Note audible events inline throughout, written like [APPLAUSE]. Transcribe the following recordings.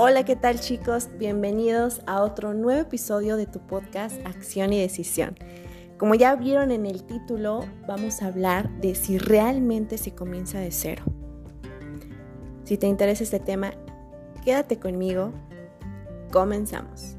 Hola, ¿qué tal chicos? Bienvenidos a otro nuevo episodio de tu podcast Acción y Decisión. Como ya vieron en el título, vamos a hablar de si realmente se comienza de cero. Si te interesa este tema, quédate conmigo. Comenzamos.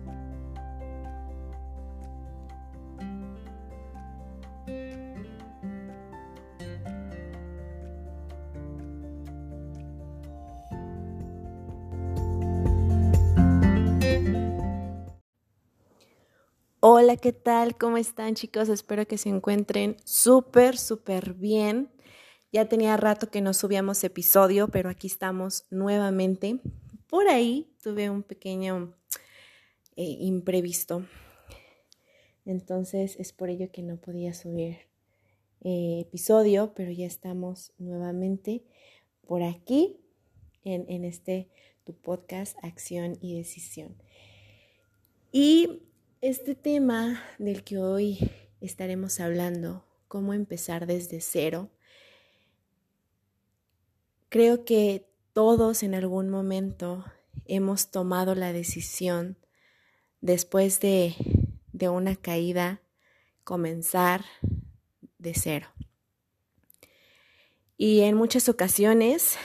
Hola, ¿qué tal? ¿Cómo están chicos? Espero que se encuentren súper, súper bien. Ya tenía rato que no subíamos episodio, pero aquí estamos nuevamente. Por ahí tuve un pequeño eh, imprevisto. Entonces es por ello que no podía subir eh, episodio, pero ya estamos nuevamente por aquí en, en este tu podcast Acción y Decisión. Y este tema del que hoy estaremos hablando, cómo empezar desde cero, creo que todos en algún momento hemos tomado la decisión después de, de una caída comenzar de cero. Y en muchas ocasiones,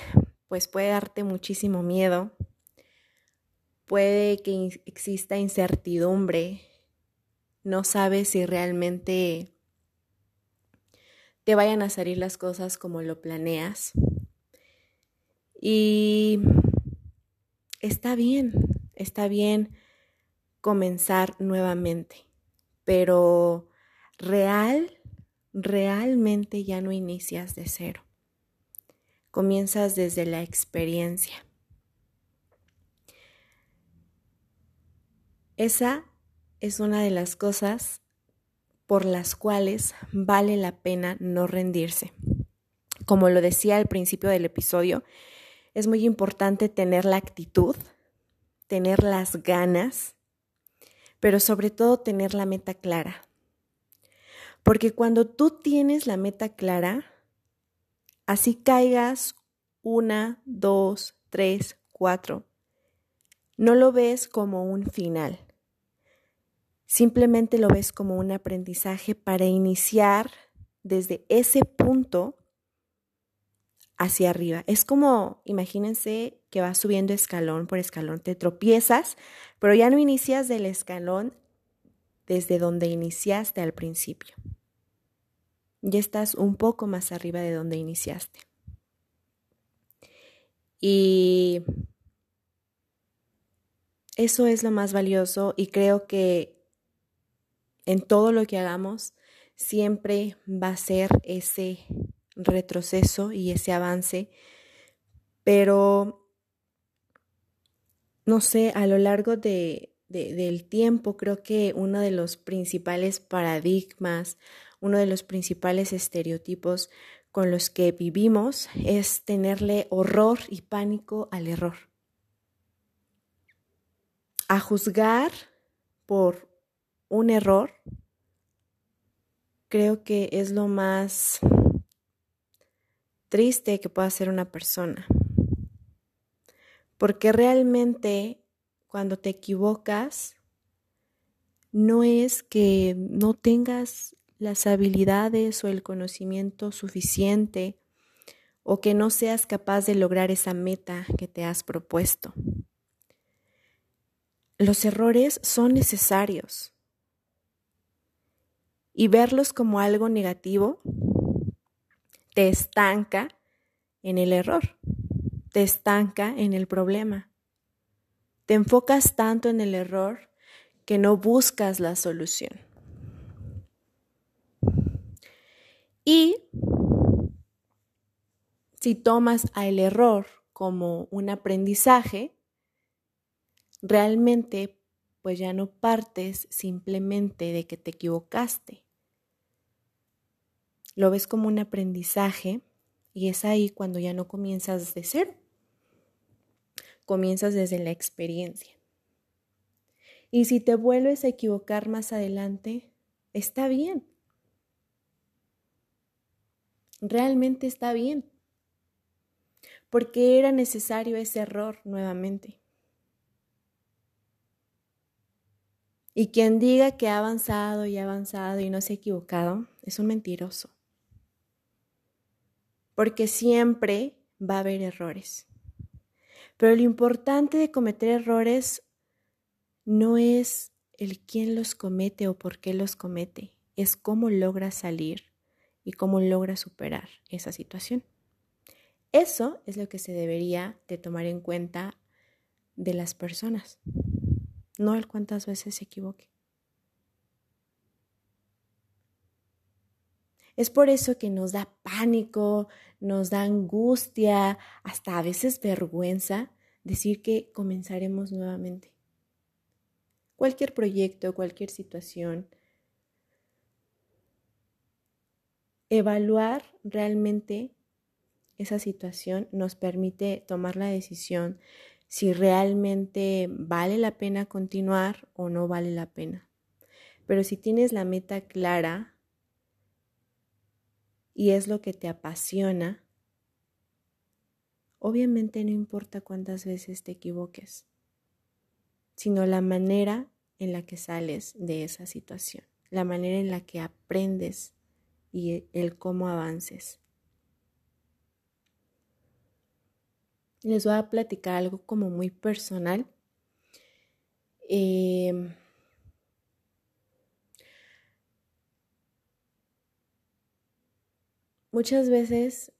pues puede darte muchísimo miedo, puede que exista incertidumbre, no sabes si realmente te vayan a salir las cosas como lo planeas. Y está bien, está bien comenzar nuevamente, pero real, realmente ya no inicias de cero. Comienzas desde la experiencia. Esa es una de las cosas por las cuales vale la pena no rendirse. Como lo decía al principio del episodio, es muy importante tener la actitud, tener las ganas, pero sobre todo tener la meta clara. Porque cuando tú tienes la meta clara, así caigas una, dos, tres, cuatro, no lo ves como un final, simplemente lo ves como un aprendizaje para iniciar desde ese punto hacia arriba. Es como, imagínense que vas subiendo escalón por escalón, te tropiezas, pero ya no inicias del escalón desde donde iniciaste al principio. Ya estás un poco más arriba de donde iniciaste. Y eso es lo más valioso y creo que en todo lo que hagamos siempre va a ser ese retroceso y ese avance, pero no sé, a lo largo de, del tiempo creo que uno de los principales paradigmas, uno de los principales estereotipos con los que vivimos es tenerle horror y pánico al error. A juzgar por un error, creo que es lo más triste que pueda hacer una persona. Porque realmente cuando te equivocas, no es que no tengas las habilidades o el conocimiento suficiente o que no seas capaz de lograr esa meta que te has propuesto. Los errores son necesarios y verlos como algo negativo te estanca en el error, te estanca en el problema. Te enfocas tanto en el error que no buscas la solución. Y si tomas al error como un aprendizaje, realmente pues ya no partes simplemente de que te equivocaste. Lo ves como un aprendizaje y es ahí cuando ya no comienzas de cero. Comienzas desde la experiencia. Y si te vuelves a equivocar más adelante, está bien. Realmente está bien. Porque era necesario ese error nuevamente Y quien diga que ha avanzado y ha avanzado y no se ha equivocado es un mentiroso. Porque siempre va a haber errores. Pero lo importante de cometer errores no es el quién los comete o por qué los comete, es cómo logra salir y cómo logra superar esa situación. Eso es lo que se debería de tomar en cuenta de las personas, no el cuántas veces se equivoque. Es por eso que nos da pánico, nos da angustia, hasta a veces vergüenza decir que comenzaremos nuevamente. Cualquier proyecto, cualquier situación. Evaluar realmente esa situación nos permite tomar la decisión si realmente vale la pena continuar o no vale la pena. Pero si tienes la meta clara y es lo que te apasiona, obviamente no importa cuántas veces te equivoques, sino la manera en la que sales de esa situación, la manera en la que aprendes y el cómo avances. Les voy a platicar algo como muy personal. Em, muchas veces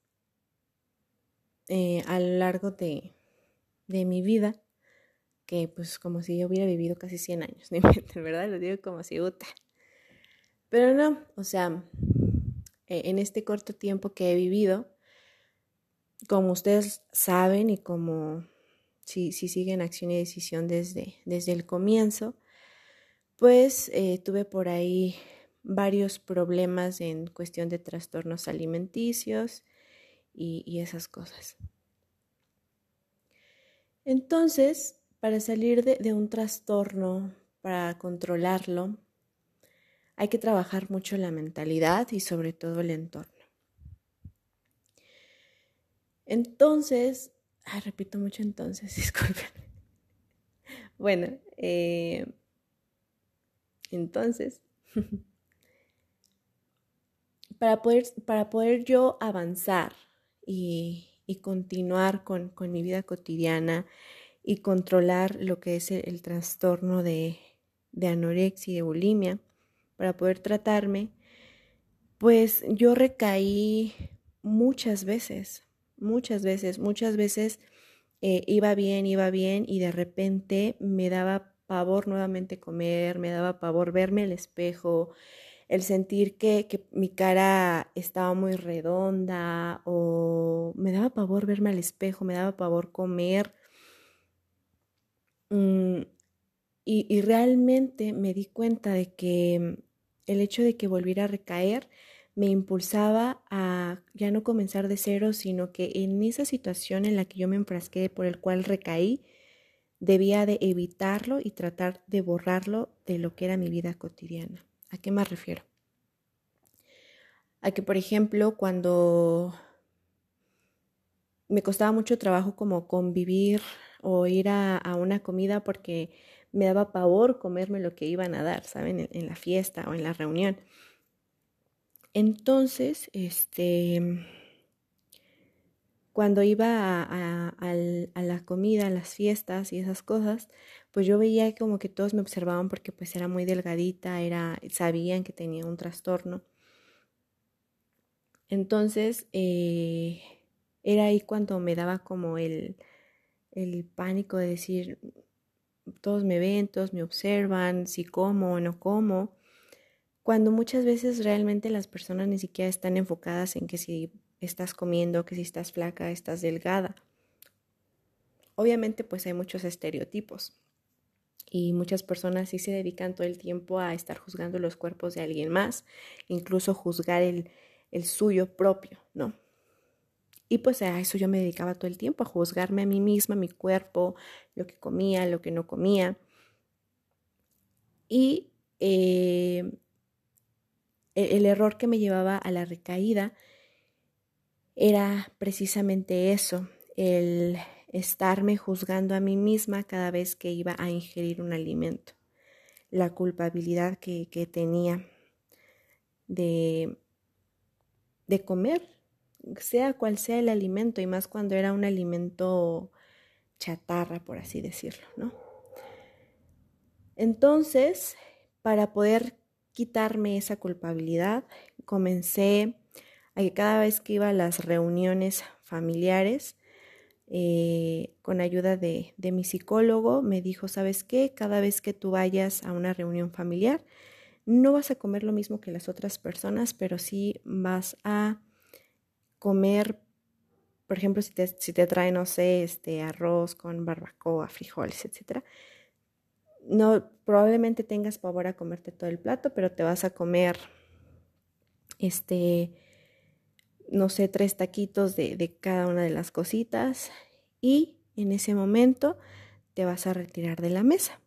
eh, a lo largo de, mi vida, que pues como si yo hubiera vivido casi 100 años, [LAUGHS] ¿verdad? Lo digo como si uta. Pero no, o sea, eh, en este corto tiempo que he vivido, como ustedes saben y como si, si siguen acción y decisión desde, desde el comienzo, pues eh, tuve por ahí varios problemas en cuestión de trastornos alimenticios y, esas cosas. Entonces, para salir de, un trastorno, para controlarlo, hay que trabajar mucho la mentalidad y sobre todo el entorno. Entonces, repito mucho entonces, [LAUGHS] disculpen. Bueno, eh, entonces, [LAUGHS] para poder, para poder yo avanzar y, continuar con, mi vida cotidiana y controlar lo que es el, trastorno de, de anorexia y de bulimia, para poder tratarme, pues yo recaí muchas veces, muchas veces, muchas veces eh, iba bien, iba bien y de repente me daba pavor nuevamente comer, me daba pavor verme al espejo, el sentir que, que, mi cara estaba muy redonda o me daba pavor verme al espejo, me daba pavor comer. Mm, y, y realmente me di cuenta de que el hecho de que volviera a recaer me impulsaba a ya no comenzar de cero, sino que en esa situación en la que yo me enfrasqué, por el cual recaí, debía de evitarlo y tratar de borrarlo de lo que era mi vida cotidiana. ¿A qué me refiero? A que, por ejemplo, cuando me costaba mucho trabajo como convivir o ir a, una comida porque me daba pavor comerme lo que iban a dar, ¿saben? en la fiesta o en la reunión. Entonces, este, cuando iba a, la comida, a las fiestas y esas cosas, pues yo veía como que todos me observaban porque pues era muy delgadita, era, sabían que tenía un trastorno. Entonces, eh, era ahí cuando me daba como el, el pánico de decir, todos me ven, todos me observan, si como o no como cuando muchas veces realmente las personas ni siquiera están enfocadas en que si estás comiendo, que si estás flaca, estás delgada. Obviamente pues hay muchos estereotipos y muchas personas sí se dedican todo el tiempo a estar juzgando los cuerpos de alguien más, incluso juzgar el, el suyo propio, ¿no? Y pues a eso yo me dedicaba todo el tiempo, a juzgarme a mí misma, mi cuerpo, lo que comía, lo que no comía. Y eh, e-, el error que me llevaba a la recaída era precisamente eso, el estarme juzgando a mí misma cada vez que iba a ingerir un alimento. la culpabilidad que, que tenía de, de comer, sea cual sea el alimento, y más cuando era un alimento chatarra, por así decirlo, ¿no? Entonces, para poder quitarme esa culpabilidad, comencé que cada vez que iba a las reuniones familiares, eh, con ayuda de, de, mi psicólogo, me dijo, ¿sabes qué? Cada vez que tú vayas a una reunión familiar, no vas a comer lo mismo que las otras personas, pero sí vas a comer, por ejemplo, si te, si te trae, no sé, este arroz con barbacoa, frijoles, etcétera. No, probablemente tengas pavor a comerte todo el plato, pero te vas a comer, este, no sé, tres taquitos de, de cada una de las cositas y en ese momento te vas a retirar de la mesa.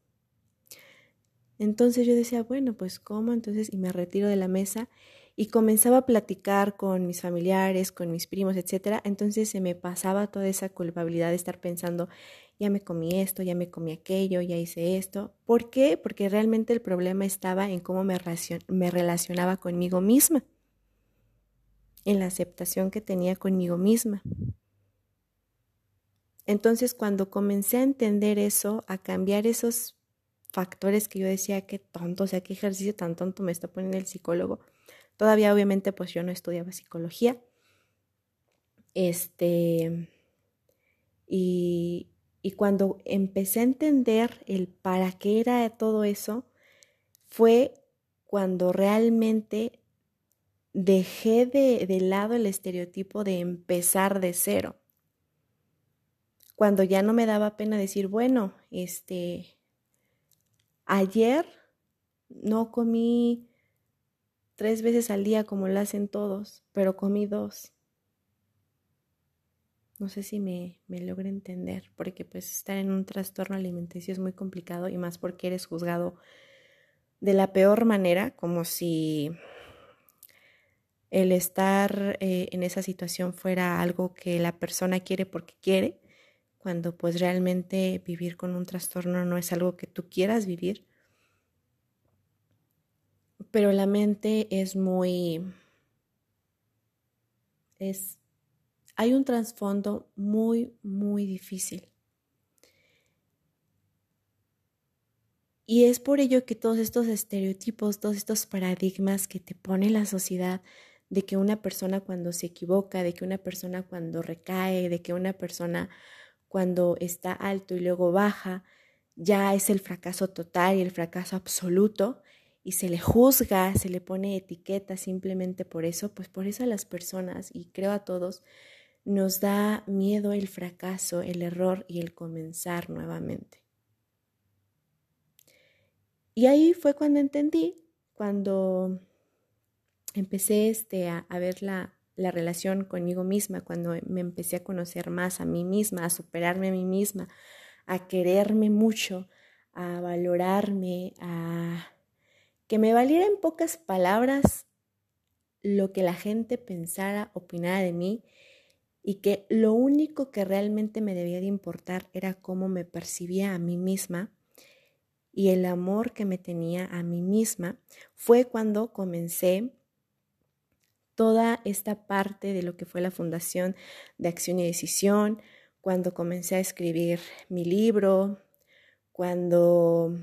Entonces yo decía, bueno, pues ¿cómo? Entonces, y me retiro de la mesa y comenzaba a platicar con mis familiares, con mis primos, etcétera. Entonces se me pasaba toda esa culpabilidad de estar pensando, ya me comí esto, ya me comí aquello, ya hice esto. ¿Por qué? Porque realmente el problema estaba en cómo me relacionaba conmigo misma, en la aceptación que tenía conmigo misma. Entonces, cuando comencé a entender eso, a cambiar esos factores que yo decía, qué tonto, o sea, qué ejercicio tan tonto me está poniendo el psicólogo. Todavía, obviamente, pues yo no estudiaba psicología. Este, y, y cuando empecé a entender el para qué era todo eso, fue cuando realmente dejé de, de lado el estereotipo de empezar de cero. Cuando ya no me daba pena decir, bueno, este, Ayer no comí tres veces al día como lo hacen todos, pero comí dos. No sé si me, me logro entender, porque pues estar en un trastorno alimenticio es muy complicado y más porque eres juzgado de la peor manera, como si el estar eh, en esa situación fuera algo que la persona quiere porque quiere cuando pues realmente vivir con un trastorno no es algo que tú quieras vivir. Pero la mente es muy... es... hay un trasfondo muy, muy difícil. Y es por ello que todos estos estereotipos, todos estos paradigmas que te pone la sociedad de que una persona cuando se equivoca, de que una persona cuando recae, de que una persona cuando está alto y luego baja, ya es el fracaso total y el fracaso absoluto y se le juzga, se le pone etiqueta simplemente por eso, pues por eso a las personas, y creo a todos, nos da miedo el fracaso, el error y el comenzar nuevamente. Y ahí fue cuando entendí, cuando empecé este, a, ver la, la relación conmigo misma, cuando me empecé a conocer más a mí misma, a superarme a mí misma, a quererme mucho, a valorarme, a que me valiera en pocas palabras lo que la gente pensara, opinara de mí y que lo único que realmente me debía de importar era cómo me percibía a mí misma y el amor que me tenía a mí misma, fue cuando comencé toda esta parte de lo que fue la Fundación de Acción y Decisión, cuando comencé a escribir mi libro, cuando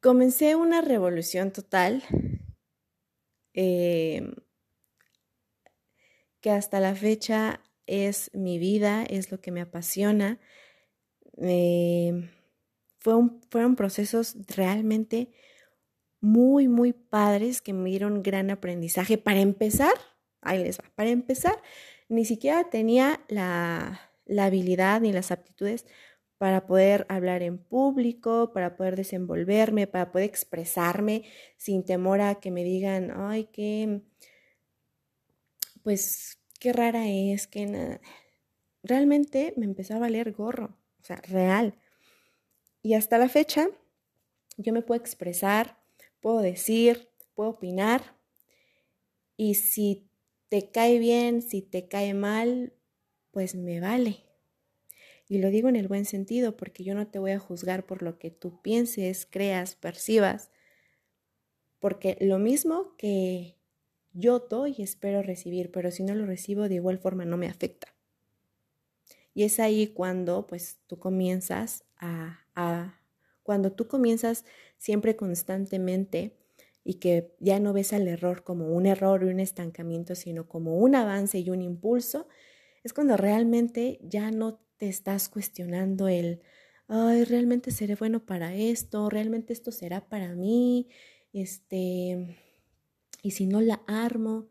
comencé una revolución total eh, que hasta la fecha es mi vida, es lo que me apasiona. Eh, fueron procesos realmente muy, muy padres que me dieron gran aprendizaje. Para empezar, ahí les va, para empezar, ni siquiera tenía la, la habilidad ni las aptitudes para poder hablar en público, para poder desenvolverme, para poder expresarme sin temor a que me digan, ay, qué, pues, qué rara es, que nada. Realmente me empezó a valer gorro, o sea, real. Y hasta la fecha, yo me puedo expresar, puedo decir, puedo opinar. Y si te cae bien, si te cae mal, pues me vale. Y lo digo en el buen sentido porque yo no te voy a juzgar por lo que tú pienses, creas, percibas, porque lo mismo que yo doy espero recibir, pero si no lo recibo de igual forma no me afecta. Y es ahí cuando pues tú comienzas a, a cuando tú comienzas siempre constantemente y que ya no ves al error como un error y un estancamiento, sino como un avance y un impulso, es cuando realmente ya no te estás cuestionando el, ay, realmente seré bueno para esto, realmente esto será para mí, este, y si no la armo.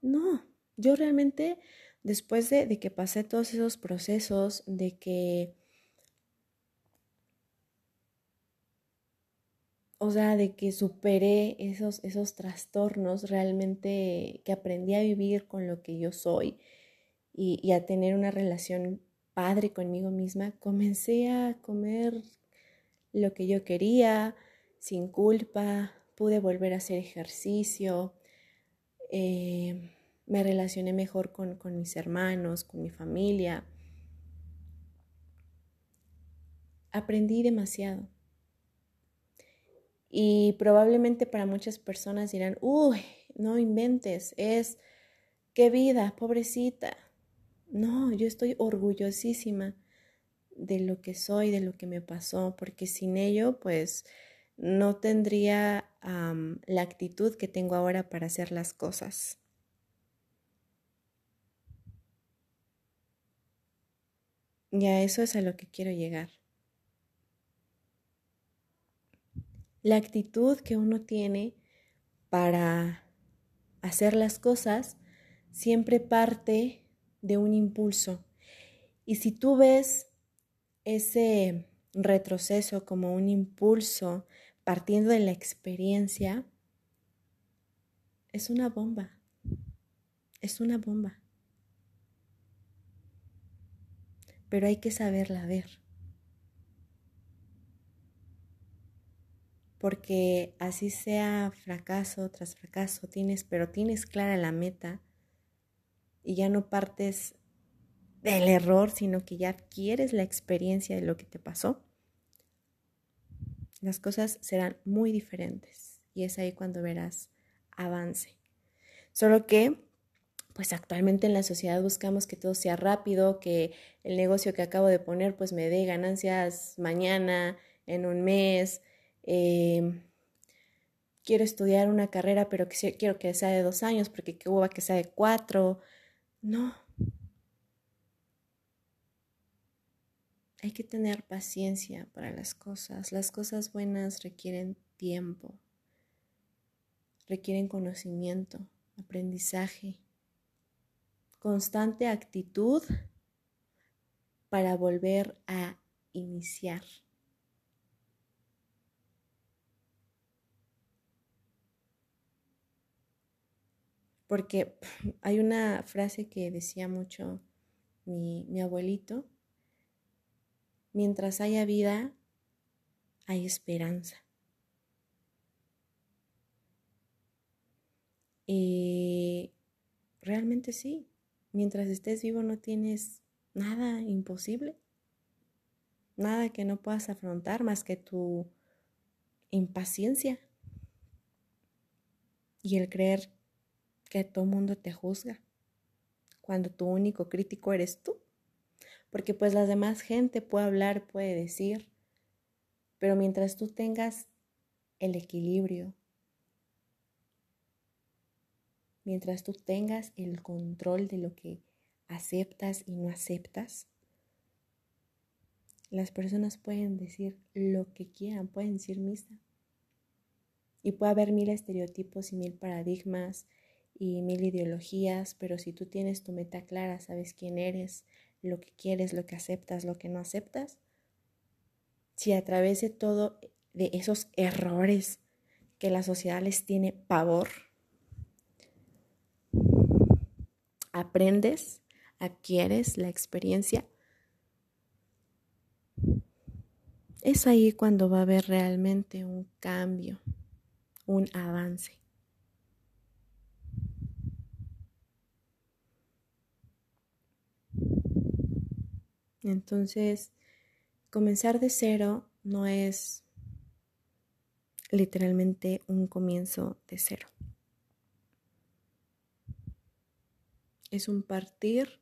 No, yo realmente, después de, de que pasé todos esos procesos, de que o sea, de que superé esos, esos trastornos, realmente que aprendí a vivir con lo que yo soy y, a tener una relación padre conmigo misma, comencé a comer lo que yo quería, sin culpa, pude volver a hacer ejercicio, eh, me relacioné mejor con, con mis hermanos, con mi familia. Aprendí demasiado y probablemente para muchas personas dirán, uy, no inventes, es, qué vida, pobrecita. No, yo estoy orgullosísima de lo que soy, de lo que me pasó, porque sin ello, pues, no tendría la actitud que tengo ahora para hacer las cosas. Y a eso es a lo que quiero llegar. La actitud que uno tiene para hacer las cosas siempre parte de un impulso. Y si tú ves ese retroceso como un impulso partiendo de la experiencia, es una bomba. Es una bomba. Pero hay que saberla ver. Porque así sea fracaso tras fracaso, tienes, pero tienes clara la meta y ya no partes del error, sino que ya adquieres la experiencia de lo que te pasó, las cosas serán muy diferentes y es ahí cuando verás avance. Solo que, pues actualmente en la sociedad buscamos que todo sea rápido, que el negocio que acabo de poner pues me dé ganancias mañana, en un mes, Em, quiero estudiar una carrera, pero quiero que sea de dos años, porque qué hueva que sea de cuatro. No. Hay que tener paciencia para las cosas. Las cosas buenas requieren tiempo, requieren conocimiento, aprendizaje, constante actitud para volver a iniciar. Porque [CLEARS THROAT] hay una frase que decía mucho mi, abuelito, mientras haya vida, hay esperanza. Y realmente sí, mientras estés vivo no tienes nada imposible, nada que no puedas afrontar más que tu impaciencia y el creer que todo mundo te juzga cuando tu único crítico eres tú. Porque pues la demás gente puede hablar, puede decir, pero mientras tú tengas el equilibrio, mientras tú tengas el control de lo que aceptas y no aceptas, las personas pueden decir lo que quieran, pueden decir misa. Y puede haber mil estereotipos y mil paradigmas y mil ideologías, pero si tú tienes tu meta clara, sabes quién eres, lo que quieres, lo que aceptas, lo que no aceptas, si a través de todo de esos errores que la sociedad les tiene pavor, aprendes, adquieres la experiencia, es ahí cuando va a haber realmente un cambio, un avance. Entonces, comenzar de cero no es literalmente un comienzo de cero. Es un partir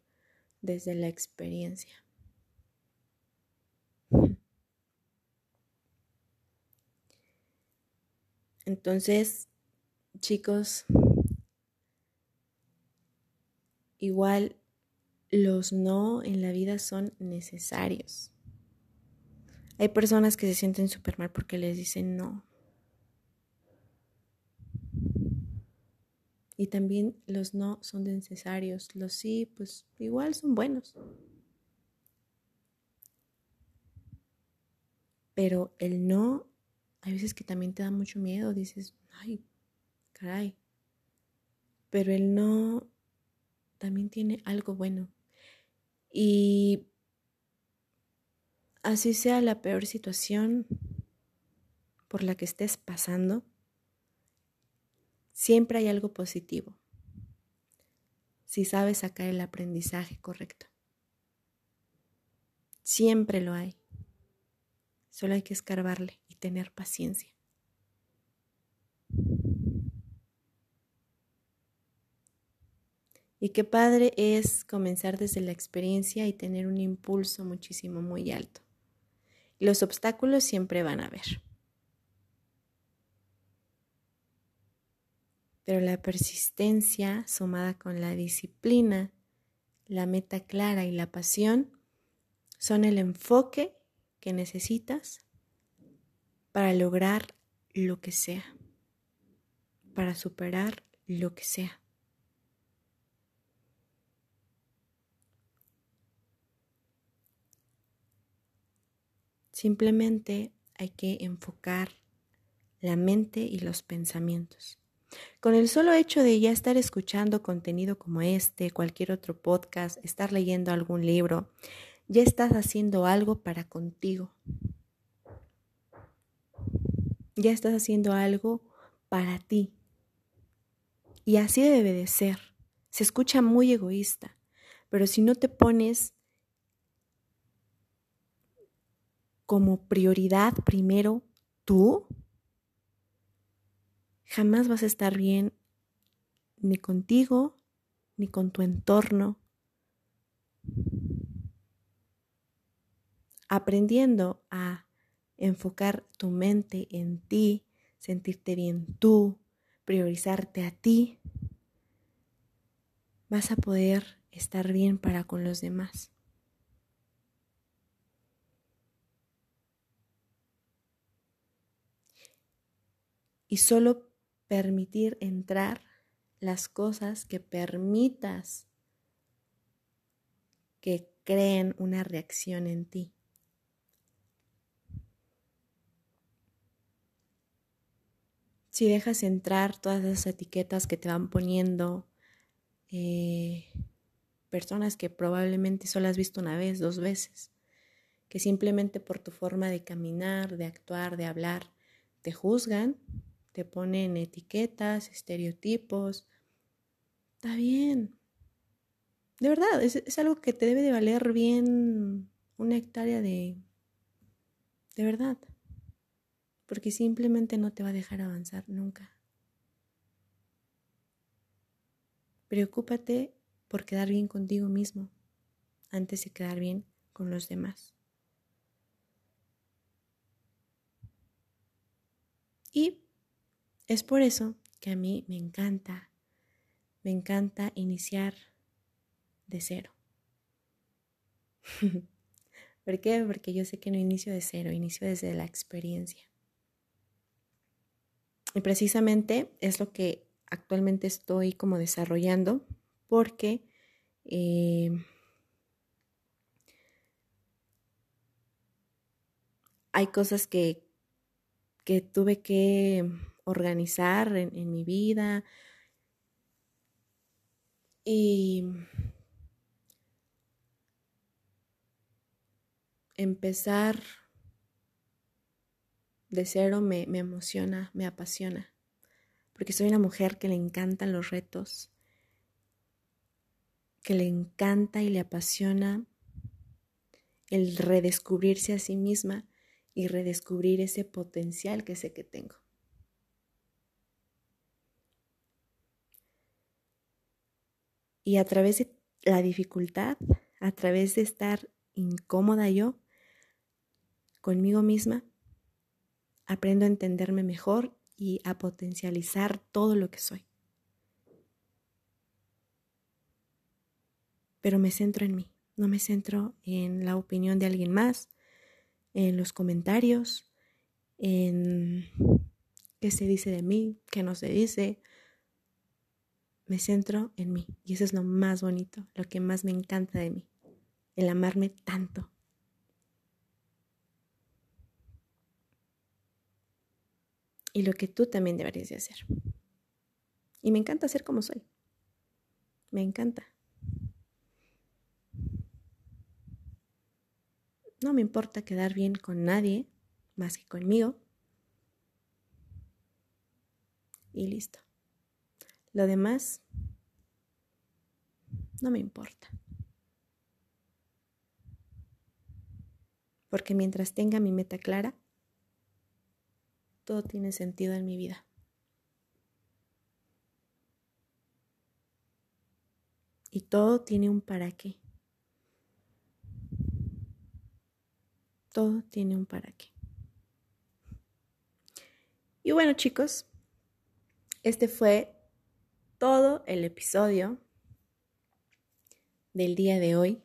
desde la experiencia. Entonces, chicos, igual los no en la vida son necesarios. Hay personas que se sienten súper mal porque les dicen no. Y también los no son necesarios. Los sí, pues igual son buenos. Pero el no hay veces que también te da mucho miedo, dices, ay, caray. Pero el no también tiene algo bueno. Y así sea la peor situación por la que estés pasando, siempre hay algo positivo. Si sabes sacar el aprendizaje correcto. Siempre lo hay. Solo hay que escarbarle y tener paciencia. Y qué padre es comenzar desde la experiencia y tener un impulso muchísimo muy alto. Los obstáculos siempre van a haber. Pero la persistencia sumada con la disciplina, la meta clara y la pasión son el enfoque que necesitas para lograr lo que sea, para superar lo que sea. Simplemente hay que enfocar la mente y los pensamientos. Con el solo hecho de ya estar escuchando contenido como este, cualquier otro podcast, estar leyendo algún libro, ya estás haciendo algo para contigo. Ya estás haciendo algo para ti. Y así debe de ser. Se escucha muy egoísta, pero si no te pones como prioridad primero tú, jamás vas a estar bien ni contigo, ni con tu entorno, aprendiendo a enfocar tu mente en ti, sentirte bien tú, priorizarte a ti, vas a poder estar bien para con los demás. Y solo permitir entrar las cosas que permitas que creen una reacción en ti. si dejas entrar todas esas etiquetas que te van poniendo eh, personas que probablemente solo has visto una vez, dos veces, que simplemente por tu forma de caminar, de actuar, de hablar, te juzgan, te ponen etiquetas, estereotipos. Está bien. De verdad, es, es algo que te debe de valer bien una hectárea de... De verdad porque simplemente no te va a dejar avanzar nunca. Preocúpate por quedar bien contigo mismo antes de quedar bien con los demás. Y es por eso que a mí me encanta, me encanta iniciar de cero. [LAUGHS] ¿Por qué? Porque yo sé que no inicio de cero, inicio desde la experiencia. Y precisamente es lo que actualmente estoy como desarrollando porque eh, hay cosas que, que, tuve que organizar en, mi vida y empezar de cero me, emociona, me apasiona, porque soy una mujer que le encantan los retos, que le encanta y le apasiona el redescubrirse a sí misma y redescubrir ese potencial que sé que tengo. Y a través de la dificultad, a través de estar incómoda yo conmigo misma, aprendo a entenderme mejor y a potencializar todo lo que soy. Pero me centro en mí, no me centro en la opinión de alguien más, en los comentarios, en qué se dice de mí, qué no se dice, me centro en mí. Y eso es lo más bonito, lo que más me encanta de mí, el amarme tanto. Y lo que tú también deberías de hacer. Y me encanta ser como soy. Me encanta. No me importa quedar bien con nadie más que conmigo. Y listo. Lo demás no me importa. Porque mientras tenga mi meta clara, todo tiene sentido en mi vida. Y todo tiene un para qué. Todo tiene un para qué. Y bueno chicos, este fue todo el episodio del día de hoy.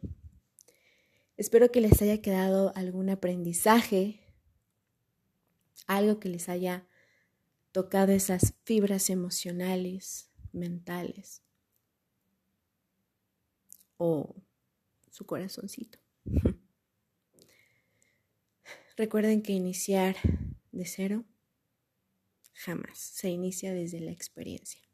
Espero que les haya quedado algún aprendizaje, algo que les haya tocado esas fibras emocionales, mentales o su corazoncito. [LAUGHS] Recuerden que iniciar de cero jamás, se inicia desde la experiencia.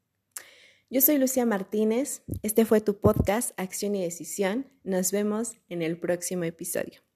Yo soy Lucía Martínez, este fue tu podcast Acción y Decisión. Nos vemos en el próximo episodio.